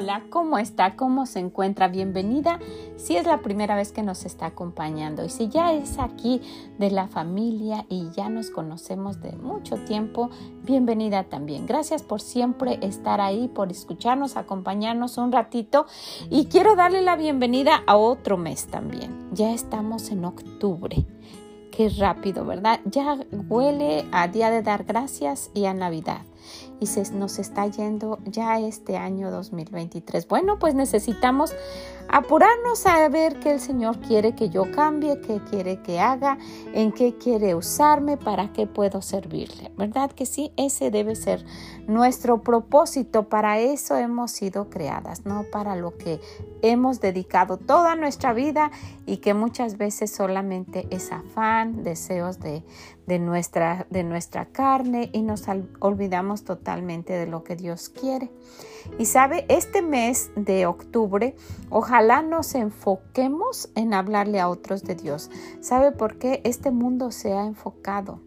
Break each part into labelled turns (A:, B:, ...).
A: Hola, ¿cómo está? ¿Cómo se encuentra? Bienvenida si es la primera vez que nos está acompañando y si ya es aquí de la familia y ya nos conocemos de mucho tiempo, bienvenida también. Gracias por siempre estar ahí, por escucharnos, acompañarnos un ratito y quiero darle la bienvenida a otro mes también. Ya estamos en octubre. Qué rápido, ¿verdad? Ya huele a Día de Dar Gracias y a Navidad y se nos está yendo ya este año 2023. Bueno, pues necesitamos apurarnos a ver qué el Señor quiere que yo cambie, qué quiere que haga, en qué quiere usarme, para qué puedo servirle. ¿Verdad que sí? Ese debe ser nuestro propósito. Para eso hemos sido creadas, no para lo que hemos dedicado toda nuestra vida y que muchas veces solamente es afán, deseos de, de nuestra, de nuestra carne y nos olvidamos totalmente de lo que Dios quiere. Y sabe, este mes de octubre, ojalá nos enfoquemos en hablarle a otros de Dios. ¿Sabe por qué? Este mundo se ha enfocado.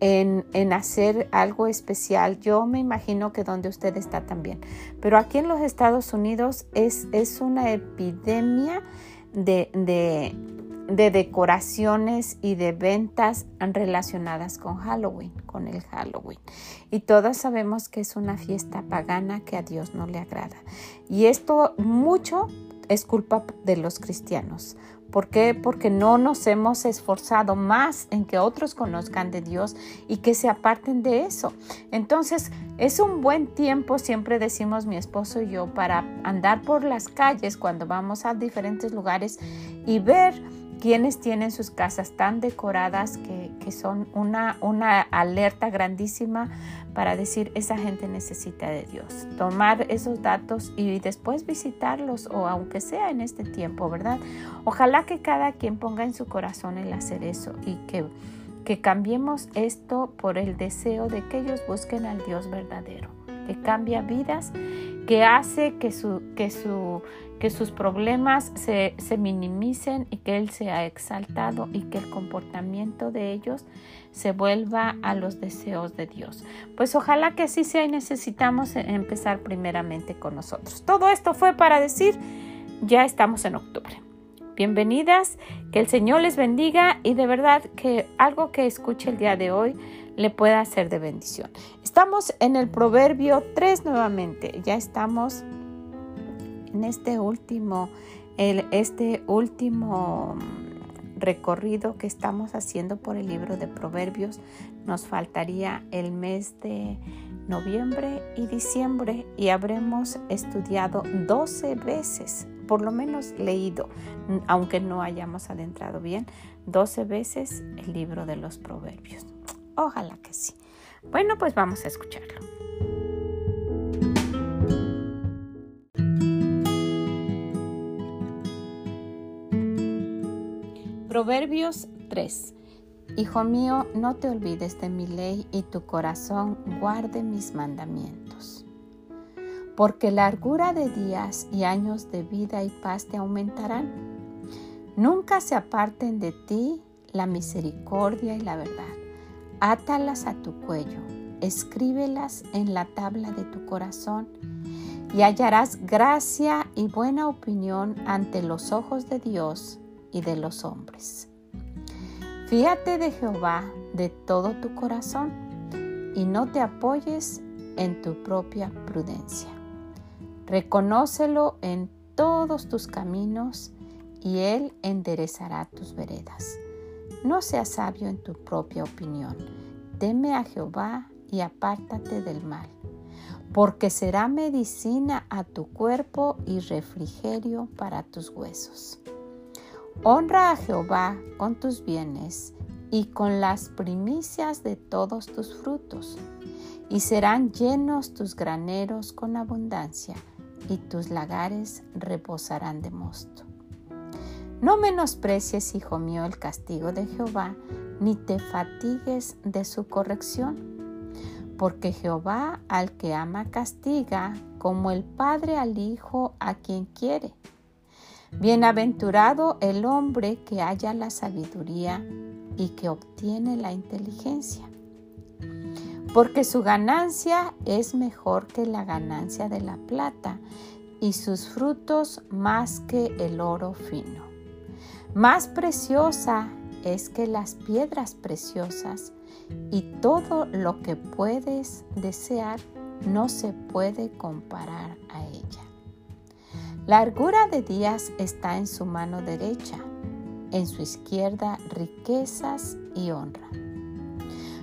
A: En, en, hacer algo especial. Yo me imagino que donde usted está también. Pero aquí en los Estados Unidos es, es una epidemia de, de, de decoraciones y de ventas relacionadas con Halloween, con el Halloween. Y todas sabemos que es una fiesta pagana que a Dios no le agrada. Y esto mucho es culpa de los cristianos. ¿Por qué? Porque no nos hemos esforzado más en que otros conozcan de Dios y que se aparten de eso. Entonces, es un buen tiempo, siempre decimos mi esposo y yo, para andar por las calles cuando vamos a diferentes lugares y ver quienes tienen sus casas tan decoradas que, son una, una alerta grandísima para decir esa gente necesita de Dios. Tomar esos datos y después visitarlos o aunque sea en este tiempo, ¿verdad? Ojalá que cada quien ponga en su corazón el hacer eso y que, que cambiemos esto por el deseo de que ellos busquen al Dios verdadero, que cambia vidas, que hace que su, que su que sus problemas se, minimicen y que Él sea exaltado y que el comportamiento de ellos se vuelva a los deseos de Dios. Pues ojalá que así sea y necesitamos empezar primeramente con nosotros. Todo esto fue para decir, ya estamos en octubre. Bienvenidas, que el Señor les bendiga y de verdad que algo que escuche el día de hoy le pueda ser de bendición. Estamos en el Proverbio 3 nuevamente, ya estamos en este último, este último mm, recorrido que estamos haciendo por el libro de Proverbios, nos faltaría el mes de noviembre y diciembre y habremos estudiado 12 veces, por lo menos leído, aunque no hayamos adentrado bien, 12 veces el libro de los Proverbios. Ojalá que sí. Bueno, pues vamos a escucharlo. Proverbios 3. Hijo mío, no te olvides de mi ley y tu corazón guarde mis mandamientos. Porque largura de días y años de vida y paz te aumentarán. Nunca se aparten de ti la misericordia y la verdad. Átalas a tu cuello, escríbelas en la tabla de tu corazón y hallarás gracia y buena opinión ante los ojos de Dios y de los hombres. Fíate de Jehová de todo tu corazón y no te apoyes en tu propia prudencia. Reconócelo en todos tus caminos y Él enderezará tus veredas. No seas sabio en tu propia opinión. Teme a Jehová y apártate del mal, porque será medicina a tu cuerpo y refrigerio para tus huesos. Honra a Jehová con tus bienes y con las primicias de todos tus frutos, y serán llenos tus graneros con abundancia, y tus lagares reposarán de mosto. No menosprecies, hijo mío, el castigo de Jehová, ni te fatigues de su corrección. Porque Jehová al que ama castiga, como el Padre al Hijo a quien quiere. Bienaventurado el hombre que haya la sabiduría y que obtiene la inteligencia. Porque su ganancia es mejor que la ganancia de la plata y sus frutos más que el oro fino. Más preciosa es que las piedras preciosas y todo lo que puedes desear no se puede comparar a ella. Largura de días está en su mano derecha, en su izquierda riquezas y honra.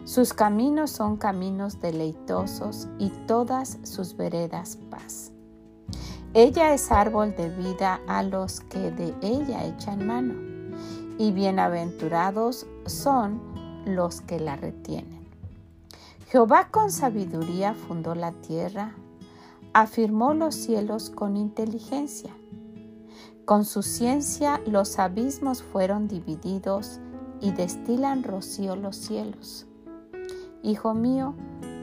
A: Sus caminos son caminos deleitosos y todas sus veredas paz. Ella es árbol de vida a los que de ella echan mano, y bienaventurados son los que la retienen. Jehová con sabiduría fundó la tierra, afirmó los cielos con inteligencia. Con su ciencia los abismos fueron divididos y destilan rocío los cielos. Hijo mío,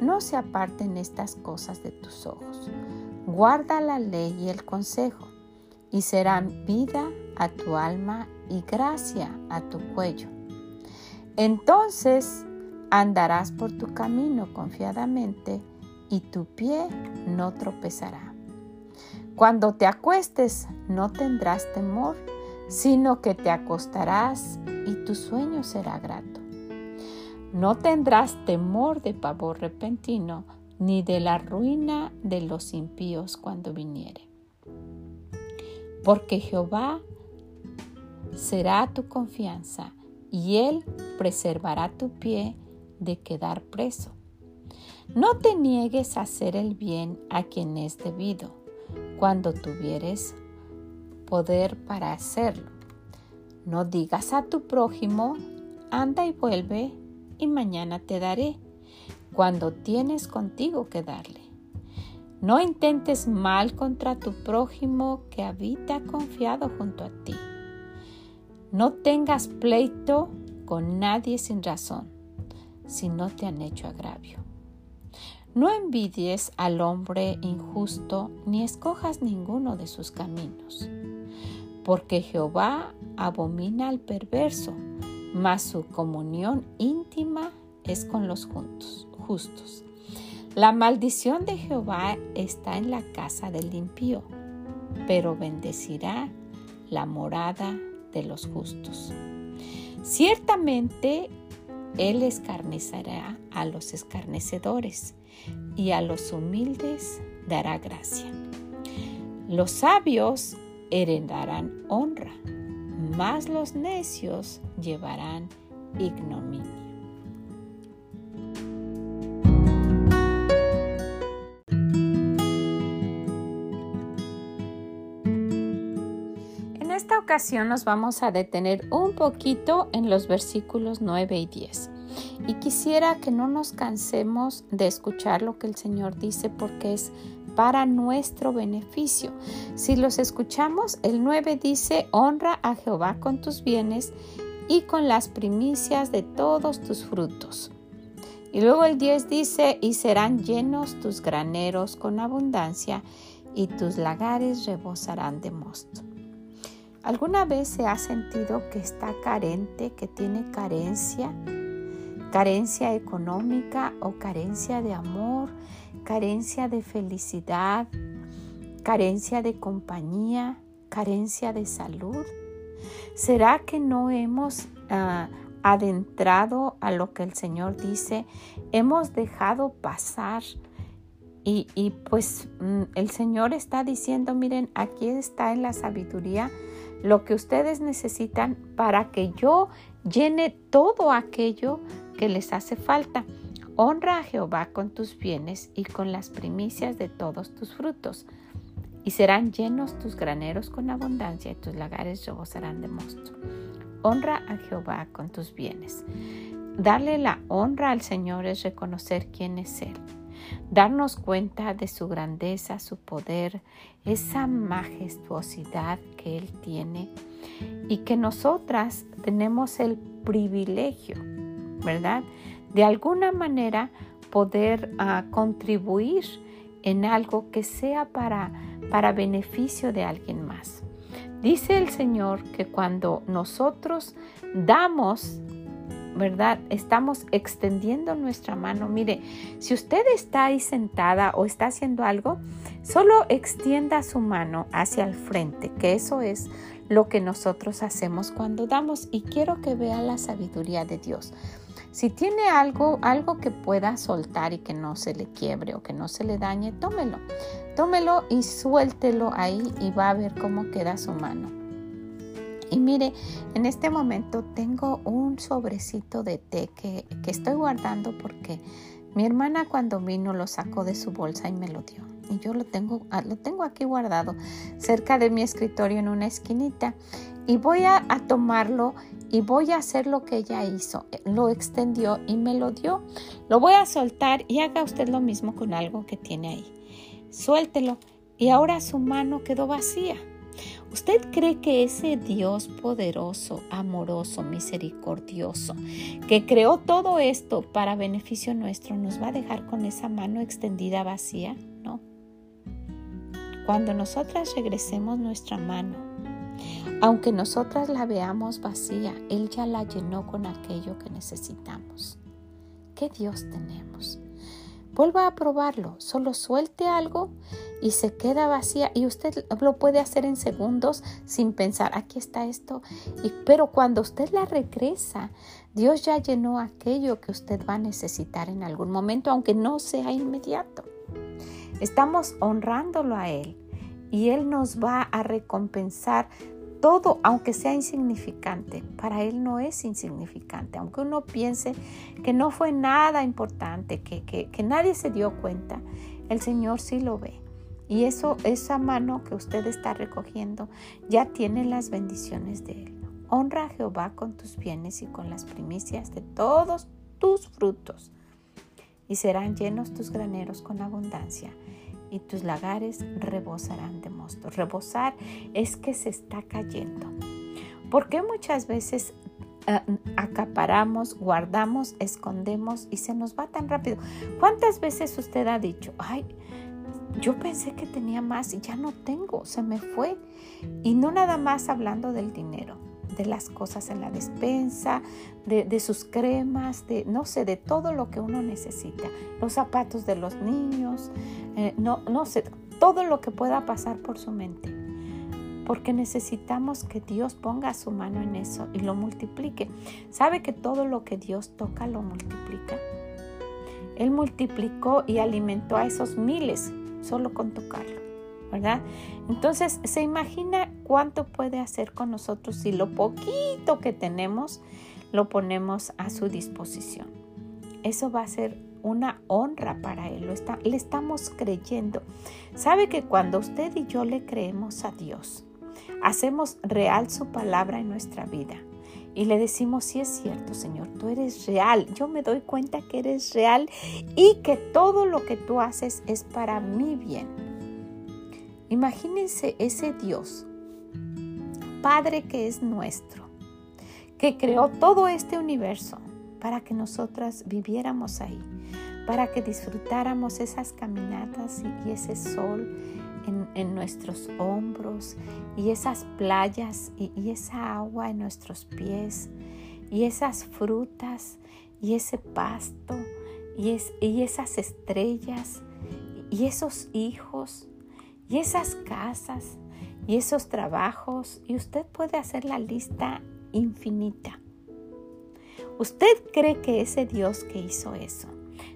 A: no se aparten estas cosas de tus ojos Guarda la ley y el consejo, y serán vida a tu alma y gracia a tu cuello. Entonces andarás por tu camino confiadamente y tu pie no tropezará. Cuando te acuestes no tendrás temor, sino que te acostarás y tu sueño será grato. No tendrás temor de pavor repentino, ni de la ruina de los impíos cuando viniere. Porque Jehová será tu confianza y Él preservará tu pie de quedar preso. No te niegues a hacer el bien a quien es debido, cuando tuvieres poder para hacerlo. No digas a tu prójimo, anda y vuelve, y mañana te daré cuando tienes contigo que darle. No intentes mal contra tu prójimo que habita confiado junto a ti. No tengas pleito con nadie sin razón, si no te han hecho agravio. No envidies al hombre injusto ni escojas ninguno de sus caminos, porque Jehová abomina al perverso, mas su comunión íntima es con los juntos La maldición de Jehová está en la casa del impío, pero bendecirá la morada de los justos. Ciertamente Él escarnecerá a los escarnecedores y a los humildes dará gracia. Los sabios heredarán honra, mas los necios llevarán ignominia. Ocasión nos vamos a detener un poquito en los versículos 9 y 10. Y quisiera que no nos cansemos de escuchar lo que el Señor dice porque es para nuestro beneficio. Si los escuchamos, el 9 dice, honra a Jehová con tus bienes y con las primicias de todos tus frutos. Y luego el 10 dice, y serán llenos tus graneros con abundancia y tus lagares rebosarán de mosto. ¿Alguna vez se ha sentido que está carente, que tiene carencia? Carencia económica o carencia de amor, carencia de felicidad, carencia de compañía, carencia de salud. ¿Será que no hemos ah, adentrado a lo que el Señor dice? Hemos dejado pasar y, y pues mm, el Señor está diciendo, miren, aquí está en la sabiduría lo que ustedes necesitan para que yo llene todo aquello que les hace falta. Honra a Jehová con tus bienes y con las primicias de todos tus frutos, y serán llenos tus graneros con abundancia y tus lagares rebosarán de mosto. Honra a Jehová con tus bienes. Darle la honra al Señor es reconocer quién es Él. Darnos cuenta de su grandeza, su poder, esa majestuosidad que Él tiene y que nosotras tenemos el privilegio, ¿verdad? De alguna manera poder ah, contribuir en algo que sea para, para beneficio de alguien más. Dice el Señor que cuando nosotros damos ¿verdad? Estamos extendiendo nuestra mano. Mire, si usted está ahí sentada o está haciendo algo, solo extienda su mano hacia el frente, que eso es lo que nosotros hacemos cuando damos. Y quiero que vea la sabiduría de Dios. Si tiene algo, algo que pueda soltar y que no se le quiebre o que no se le dañe, tómelo. Tómelo y suéltelo ahí y va a ver cómo queda su mano. Y mire, en este momento tengo un sobrecito de té que, estoy guardando porque mi hermana cuando vino lo sacó de su bolsa y me lo dio. Y yo lo tengo, ah, lo tengo aquí guardado cerca de mi escritorio en una esquinita. Y voy a, a tomarlo y voy a hacer lo que ella hizo. Lo extendió y me lo dio. Lo voy a soltar y haga usted lo mismo con algo que tiene ahí. Suéltelo. Y ahora su mano quedó vacía. ¿Usted cree que ese Dios poderoso, amoroso, misericordioso, que creó todo esto para beneficio nuestro, nos va a dejar con esa mano extendida vacía? No. Cuando nosotras regresemos nuestra mano, aunque nosotras la veamos vacía, Él ya la llenó con aquello que necesitamos. ¿Qué Dios tenemos? Vuelva a probarlo, solo suelte algo y se queda vacía y usted lo puede hacer en segundos sin pensar, aquí está esto. Y, pero cuando usted la regresa, Dios ya llenó aquello que usted va a necesitar en algún momento, aunque no sea inmediato. Estamos honrándolo a Él y Él nos va a recompensar todo, aunque sea insignificante, para Él no es insignificante. Aunque uno piense que no fue nada importante, que, que, nadie se dio cuenta, el Señor sí lo ve. Y eso, esa mano que usted está recogiendo ya tiene las bendiciones de Él. Honra a Jehová con tus bienes y con las primicias de todos tus frutos. Y serán llenos tus graneros con abundancia y tus lagares rebosarán de mosto. Rebosar es que se está cayendo. Porque muchas veces eh, acaparamos, guardamos, escondemos y se nos va tan rápido? ¿Cuántas veces usted ha dicho, ay, yo pensé que tenía más y ya no tengo, se me fue? Y no nada más hablando del dinero, de las cosas en la despensa, de, sus cremas, de no sé, de todo lo que uno necesita, los zapatos de los niños, eh, no, no sé, todo lo que pueda pasar por su mente. Porque necesitamos que Dios ponga su mano en eso y lo multiplique. ¿Sabe que todo lo que Dios toca lo multiplica? Él multiplicó y alimentó a esos miles solo con tocarlo. ¿verdad? Entonces, se imagina cuánto puede hacer con nosotros si lo poquito que tenemos lo ponemos a su disposición. Eso va a ser una honra para Él, lo está, le estamos creyendo. Sabe que cuando usted y yo le creemos a Dios, hacemos real su palabra en nuestra vida y le decimos, sí es cierto, Señor, tú eres real, yo me doy cuenta que eres real y que todo lo que tú haces es para mi bien. Imagínense ese Dios, Padre que es nuestro, que creó todo este universo para que nosotras viviéramos ahí, para que disfrutáramos esas caminatas y, ese sol en, nuestros hombros y esas playas y, esa agua en nuestros pies y esas frutas y ese pasto y, y esas estrellas y esos hijos y esas casas y esos trabajos y usted puede hacer la lista infinita. ¿Usted cree que ese Dios que hizo eso,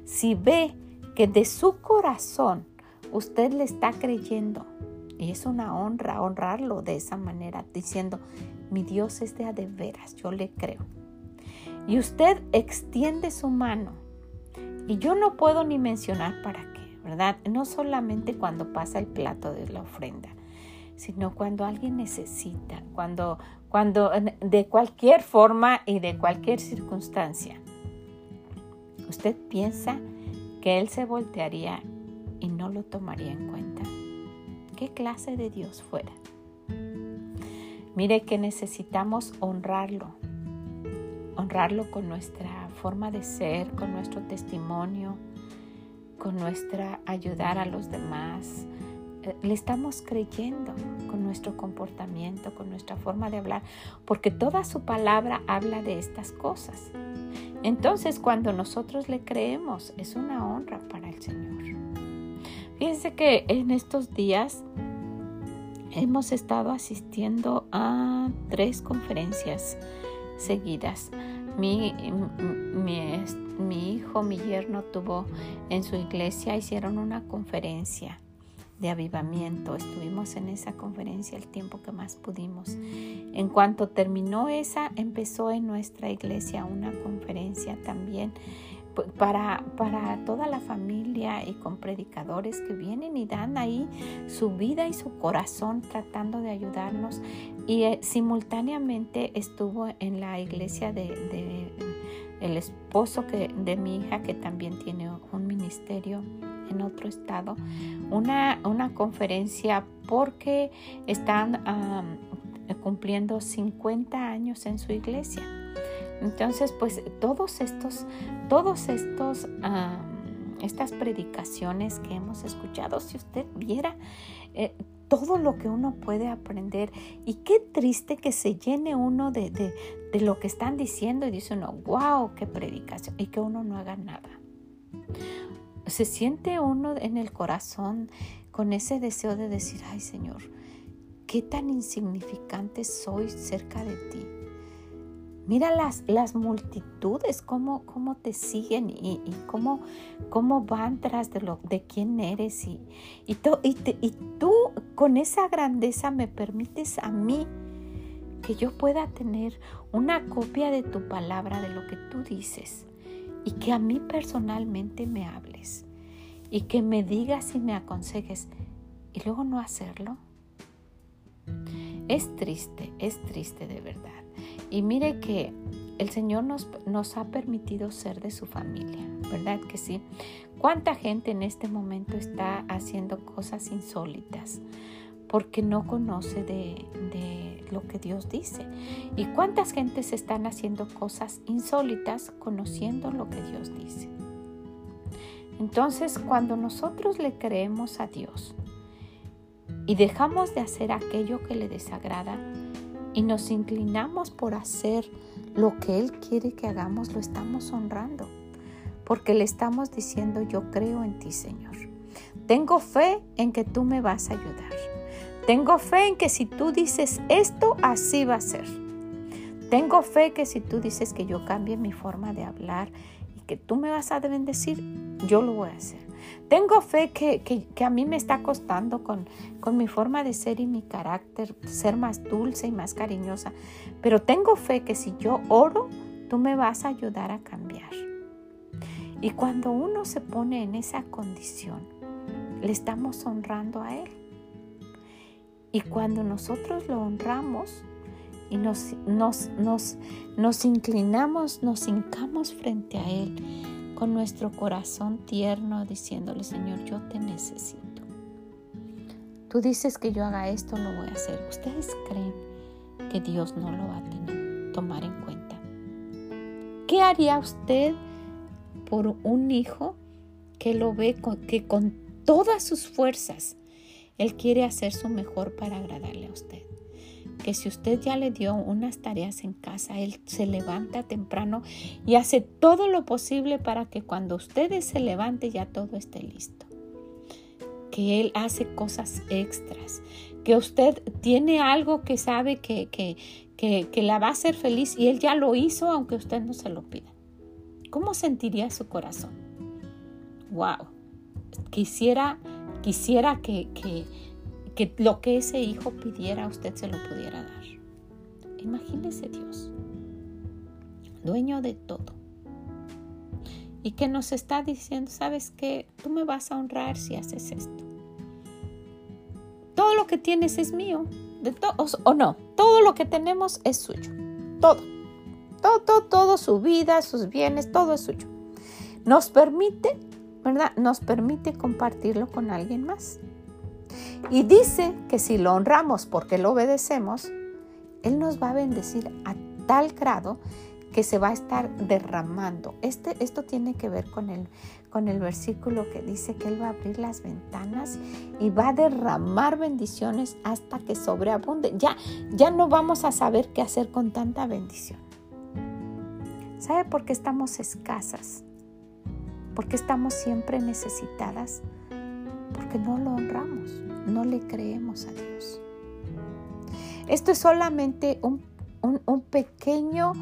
A: si ve que de su corazón usted le está creyendo, y es una honra honrarlo de esa manera, diciendo, mi Dios es de a de veras, yo le creo. Y usted extiende su mano, y yo no puedo ni mencionar para qué ¿verdad? No solamente cuando pasa el plato de la ofrenda, sino cuando alguien necesita, cuando, cuando de cualquier forma y de cualquier circunstancia. Usted piensa que Él se voltearía y no lo tomaría en cuenta. ¿Qué clase de Dios fuera? Mire que necesitamos honrarlo, honrarlo con nuestra forma de ser, con nuestro testimonio, con nuestra ayudar a los demás. Eh, le estamos creyendo con nuestro comportamiento, con nuestra forma de hablar, porque toda su palabra habla de estas cosas. Entonces, cuando nosotros le creemos, es una honra para el Señor. Fíjense que en estos días hemos estado asistiendo a tres conferencias seguidas. Mi, mi, hijo, mi yerno tuvo en su iglesia, hicieron una conferencia de avivamiento. Estuvimos en esa conferencia el tiempo que más pudimos. En cuanto terminó esa, empezó en nuestra iglesia una conferencia también para, para toda la familia y con predicadores que vienen y dan ahí su vida y su corazón tratando de ayudarnos. Y eh, simultáneamente estuvo en la iglesia de, el esposo que, de mi hija que también tiene un ministerio en otro estado, una, una conferencia porque están cumpliendo 50 años en su iglesia. Entonces, pues todos estos, todos estos, estas predicaciones que hemos escuchado, si usted viera eh, todo lo que uno puede aprender y qué triste que se llene uno de, de, de lo que están diciendo y dice uno, wow, qué predicación, y que uno no haga nada. Se siente uno en el corazón con ese deseo de decir, ay Señor, qué tan insignificante soy cerca de ti Mira las, las multitudes, cómo, cómo te siguen y, cómo, cómo, van tras de, lo, de quién eres. Y, y, y, tú con esa grandeza me permites a mí que yo pueda tener una copia de tu palabra, de lo que tú dices. Y que a mí personalmente me hables. Y que me digas y me aconsejes. Y luego no hacerlo. Es triste, es triste de verdad. Y mire que el Señor nos, ha permitido ser de su familia, ¿verdad que sí? ¿Cuánta gente en este momento está haciendo cosas insólitas? porque no conoce de, de, lo que Dios dice. ¿Y cuántas gentes están haciendo cosas insólitas conociendo lo que Dios dice? Entonces, cuando nosotros le creemos a Dios y dejamos de hacer aquello que le desagrada, y nos inclinamos por hacer lo que Él quiere que hagamos, lo estamos honrando. Porque le estamos diciendo, yo creo en ti, Señor. Tengo fe en que tú me vas a ayudar. Tengo fe en que si tú dices esto, así va a ser. Tengo fe que si tú dices que yo cambie mi forma de hablar y que tú me vas a bendecir, yo lo voy a hacer. Tengo fe que, a mí me está costando con, con mi forma de ser y mi carácter ser más dulce y más cariñosa, pero tengo fe que si yo oro, tú me vas a ayudar a cambiar. Y cuando uno se pone en esa condición, le estamos honrando a Él. Y cuando nosotros lo honramos y nos, nos, nos, nos inclinamos, nos hincamos frente a Él, con nuestro corazón tierno diciéndole, Señor, yo te necesito. Tú dices que yo haga esto, lo voy a hacer. ¿Ustedes creen que Dios no lo va a tener, tomar en cuenta? ¿Qué haría usted por un hijo que lo ve que con todas sus fuerzas Él quiere hacer su mejor para agradarle a usted? Que si usted ya le dio unas tareas en casa, Él se levanta temprano y hace todo lo posible para que cuando usted se levante ya todo esté listo. Que Él hace cosas extras, que usted tiene algo que sabe que, que, que, la va a hacer feliz y Él ya lo hizo aunque usted no se lo pida. ¿Cómo sentiría su corazón? ¡Wow! Quisiera, quisiera que, que que lo que ese hijo pidiera usted se lo pudiera dar. Imagínese Dios, dueño de todo. Y que nos está diciendo, sabes que tú me vas a honrar si haces esto. Todo lo que tienes es mío, de todos o no, todo lo que tenemos es suyo. Todo. Todo, todo, todo, su vida, sus bienes, todo es suyo. Nos permite ¿verdad? Nos permite compartirlo con alguien más. Y dice que si lo honramos porque lo obedecemos, Él nos va a bendecir a tal grado que se va a estar derramando. Este, esto tiene que ver con el, con el versículo que dice que Él va a abrir las ventanas y va a derramar bendiciones hasta que sobreabunde. Ya, ya no vamos a saber qué hacer con tanta bendición. ¿Sabe por qué estamos escasas? ¿Por qué estamos siempre necesitadas? Porque no lo honramos, no le creemos a Dios. Esto es solamente un, un pequeño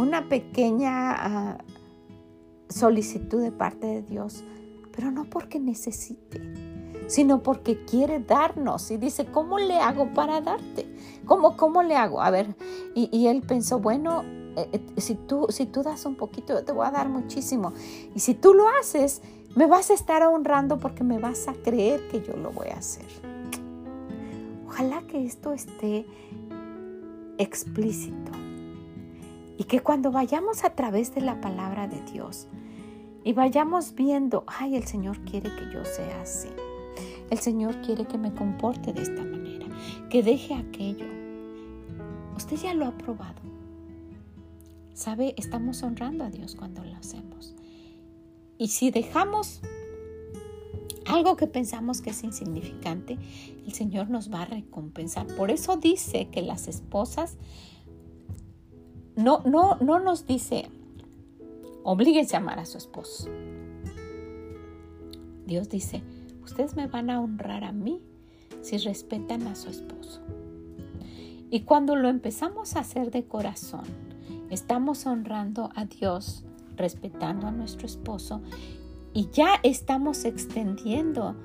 A: una pequeña ah, solicitud de parte de Dios, pero no porque necesite, sino porque quiere darnos. Y dice, ¿cómo le hago para darte? ¿Cómo, cómo le hago? A ver, y, él pensó, bueno, eh, eh, si, tú, si tú das un poquito, yo te voy a dar muchísimo. Y si tú lo haces, me vas a estar honrando porque me vas a creer que yo lo voy a hacer. Ojalá que esto esté explícito y que cuando vayamos a través de la palabra de Dios y vayamos viendo, ay, el Señor quiere que yo sea así. El Señor quiere que me comporte de esta manera, que deje aquello. Usted ya lo ha probado. ¿Sabe? Estamos honrando a Dios cuando lo hacemos. Y si dejamos algo que pensamos que es insignificante, el Señor nos va a recompensar. Por eso dice que las esposas no, no, no nos dice, oblíguense a amar a su esposo. Dios dice, ustedes me van a honrar a mí si respetan a su esposo. Y cuando lo empezamos a hacer de corazón, estamos honrando a Dios, respetando a nuestro esposo y ya estamos extendiendo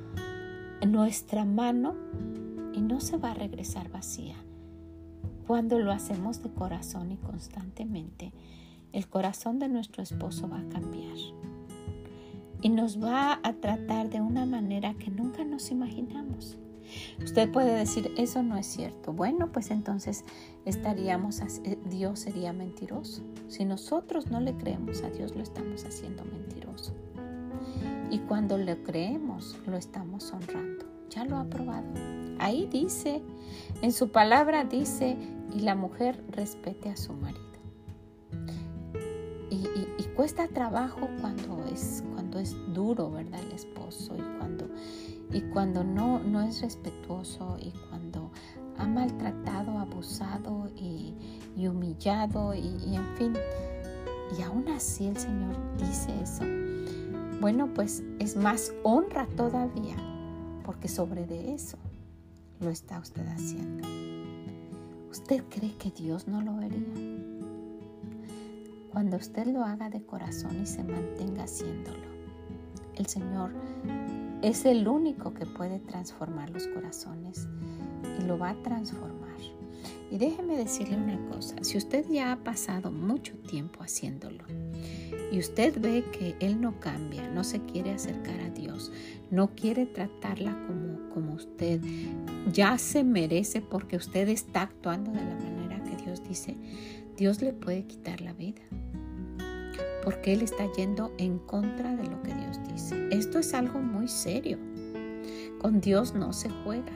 A: nuestra mano y no se va a regresar vacía. Cuando lo hacemos de corazón y constantemente, el corazón de nuestro esposo va a cambiar y nos va a tratar de una manera que nunca nos imaginamos. Usted puede decir, eso no es cierto. Bueno, pues entonces estaríamos, eh, Dios sería mentiroso. Si nosotros no le creemos a Dios, lo estamos haciendo mentiroso. Y cuando le creemos, lo estamos honrando. Ya lo ha probado. Ahí dice, en su palabra dice y la mujer respete a su marido. Y, cuesta trabajo cuando es, es duro, ¿verdad? El esposo y cuando, y cuando no, no es respetuoso y cuando ha maltratado, abusado y, humillado y, y en fin. Y aún así el Señor dice eso. Bueno, pues es más honra todavía, porque sobre de eso lo está usted haciendo. ¿Usted cree que Dios no lo vería? Cuando usted lo haga de corazón y se mantenga haciéndolo, el Señor es el único que puede transformar los corazones y lo va a transformar. Y déjeme decirle una cosa, si usted ya ha pasado mucho tiempo haciéndolo y usted ve que Él no cambia, no se quiere acercar a Dios, no quiere tratarla como, usted ya se merece porque usted está actuando de la manera que Dios dice, Dios le puede quitar la vida. Porque Él está yendo en contra de lo que Dios Esto es algo muy serio. Con Dios no se juega.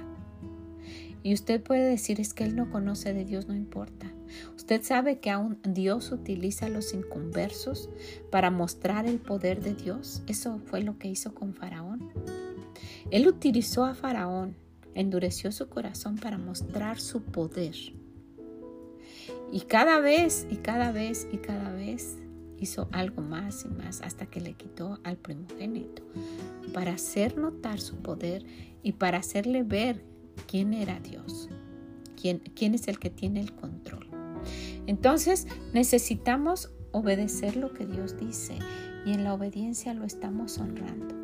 A: Y usted puede decir es que Él no conoce de Dios, no importa. Usted sabe que aún Dios utiliza a los inconversos para mostrar el poder de Dios. Eso fue lo que hizo con Faraón. Él utilizó a Faraón, endureció su corazón para mostrar su poder. Y cada vez y cada vez y cada vez hizo algo más y más hasta que le quitó al primogénito para hacer notar su poder y para hacerle ver quién era Dios, quién, quién es el que tiene el control. Entonces necesitamos obedecer lo que Dios dice y en la obediencia lo estamos honrando.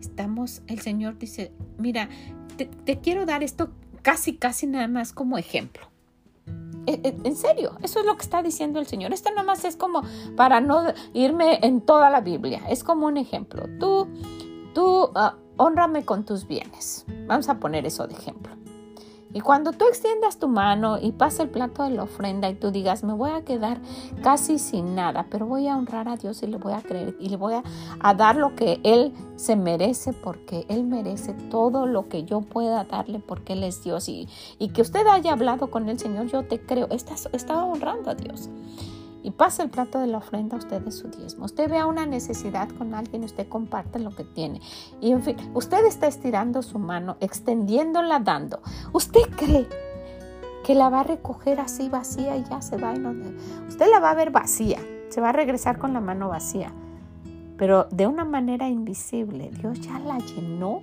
A: Estamos, el Señor dice, mira, te, quiero dar esto casi, casi nada más como ejemplo. E, e, en serio, eso es lo que está diciendo el Señor. Esto nada más es como para no irme en toda la Biblia. Es como un ejemplo. Tú, tú, uh, honrame con tus bienes. Vamos a poner eso de ejemplo. Y cuando tú extiendas tu mano y pase el plato de la ofrenda y tú digas, me voy a quedar casi sin nada, pero voy a honrar a Dios y le voy a creer y le voy a, dar lo que Él se merece porque Él merece todo lo que yo pueda darle porque Él es Dios. Y, y que usted haya hablado con el Señor, yo te creo, estás, estaba honrando a Dios y pasa el plato de la ofrenda a usted de su diezmo. Usted vea una necesidad con alguien, usted comparte lo que tiene. Y en fin, usted está estirando su mano, extendiéndola, dando. ¿Usted cree que la va a recoger así vacía y ya se va? Y no, usted la va a ver vacía, se va a regresar con la mano vacía. Pero de una manera invisible, Dios ya la llenó,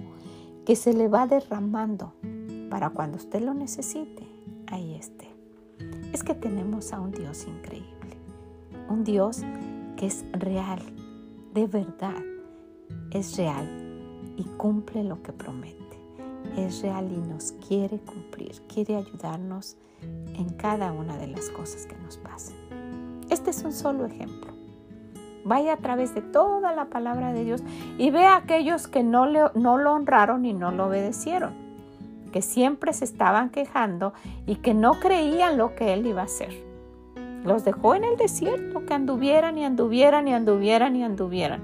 A: que se le va derramando para cuando usted lo necesite, ahí esté. Es que tenemos a un Dios increíble un Dios que es real, de verdad, es real y cumple lo que promete. Es real y nos quiere cumplir, quiere ayudarnos en cada una de las cosas que nos pasan. Este es un solo ejemplo. Vaya a través de toda la palabra de Dios y ve a aquellos que no, no lo honraron y no lo obedecieron, que siempre se estaban quejando y que no creían lo que Él iba a hacer. Los dejó en el desierto, que anduvieran y anduvieran y anduvieran y anduvieran,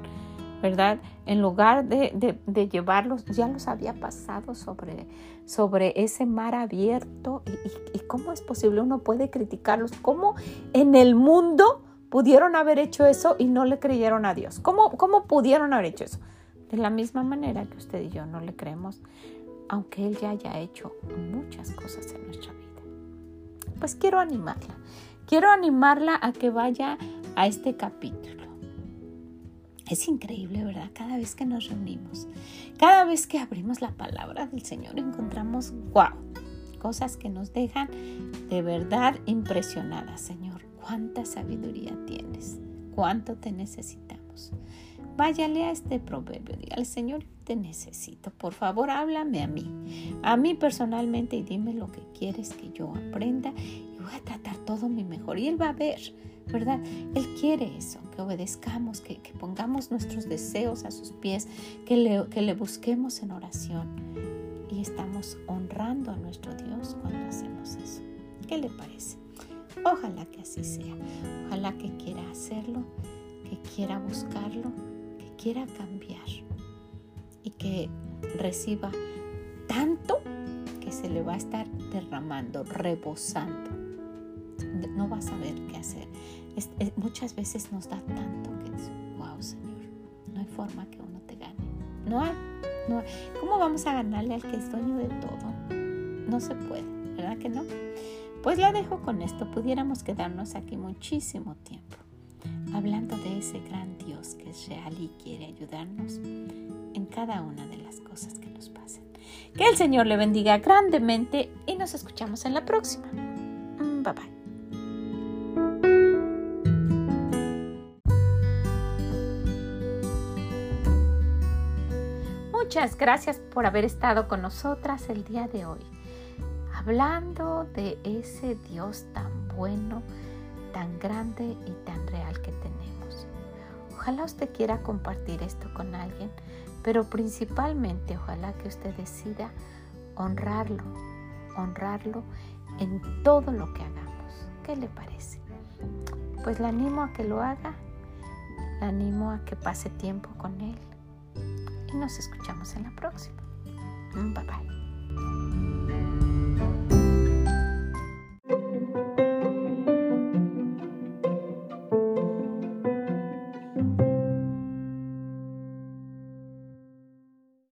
A: ¿verdad? En lugar de, llevarlos, ya los había pasado sobre, sobre ese mar abierto. Y, cómo es posible? Uno puede criticarlos. ¿Cómo en el mundo pudieron haber hecho eso y no le creyeron a Dios? ¿Cómo, cómo pudieron haber hecho eso? De la misma manera que usted y yo no le creemos, aunque Él ya haya hecho muchas cosas en nuestra vida. Pues quiero animarla Quiero animarla a que vaya a este capítulo. Es increíble, ¿verdad? Cada vez que nos reunimos, cada vez que abrimos la palabra del Señor, encontramos, wow, cosas que nos dejan de verdad impresionadas, Señor. Cuánta sabiduría tienes, cuánto te necesitamos. Váyale a este proverbio, dígale, Señor, te necesito. Por favor, háblame a mí, a mí personalmente y dime lo que quieres que yo aprenda voy a tratar todo mi mejor. Y Él va a ver, ¿verdad? Él quiere eso, que obedezcamos, que, pongamos nuestros deseos a sus pies, que le, que le busquemos en oración. Y estamos honrando a nuestro Dios cuando hacemos eso. ¿Qué le parece? Ojalá que así sea. Ojalá que quiera hacerlo, que quiera buscarlo, que quiera cambiar y que reciba tanto que se le va a estar derramando, rebosando no vas a saber qué hacer. muchas veces nos da tanto que es, wow, Señor, no hay forma que uno te gane. No hay, no hay. ¿Cómo vamos a ganarle al que es dueño de todo? No se puede, ¿verdad que no? Pues la dejo con esto. Pudiéramos quedarnos aquí muchísimo tiempo hablando de ese gran Dios que es real y quiere ayudarnos en cada una de las cosas que nos pasen. Que el Señor le bendiga grandemente y nos escuchamos en la próxima. Mm, bye bye. Muchas gracias por haber estado con nosotras el día de hoy, hablando de ese Dios tan bueno, tan grande y tan real que tenemos. Ojalá usted quiera compartir esto con alguien, pero principalmente ojalá que usted decida honrarlo, honrarlo en todo lo que hagamos. ¿Qué le parece? Pues le animo a que lo haga, le animo a que pase tiempo con él nos escuchamos en la próxima. Bye bye.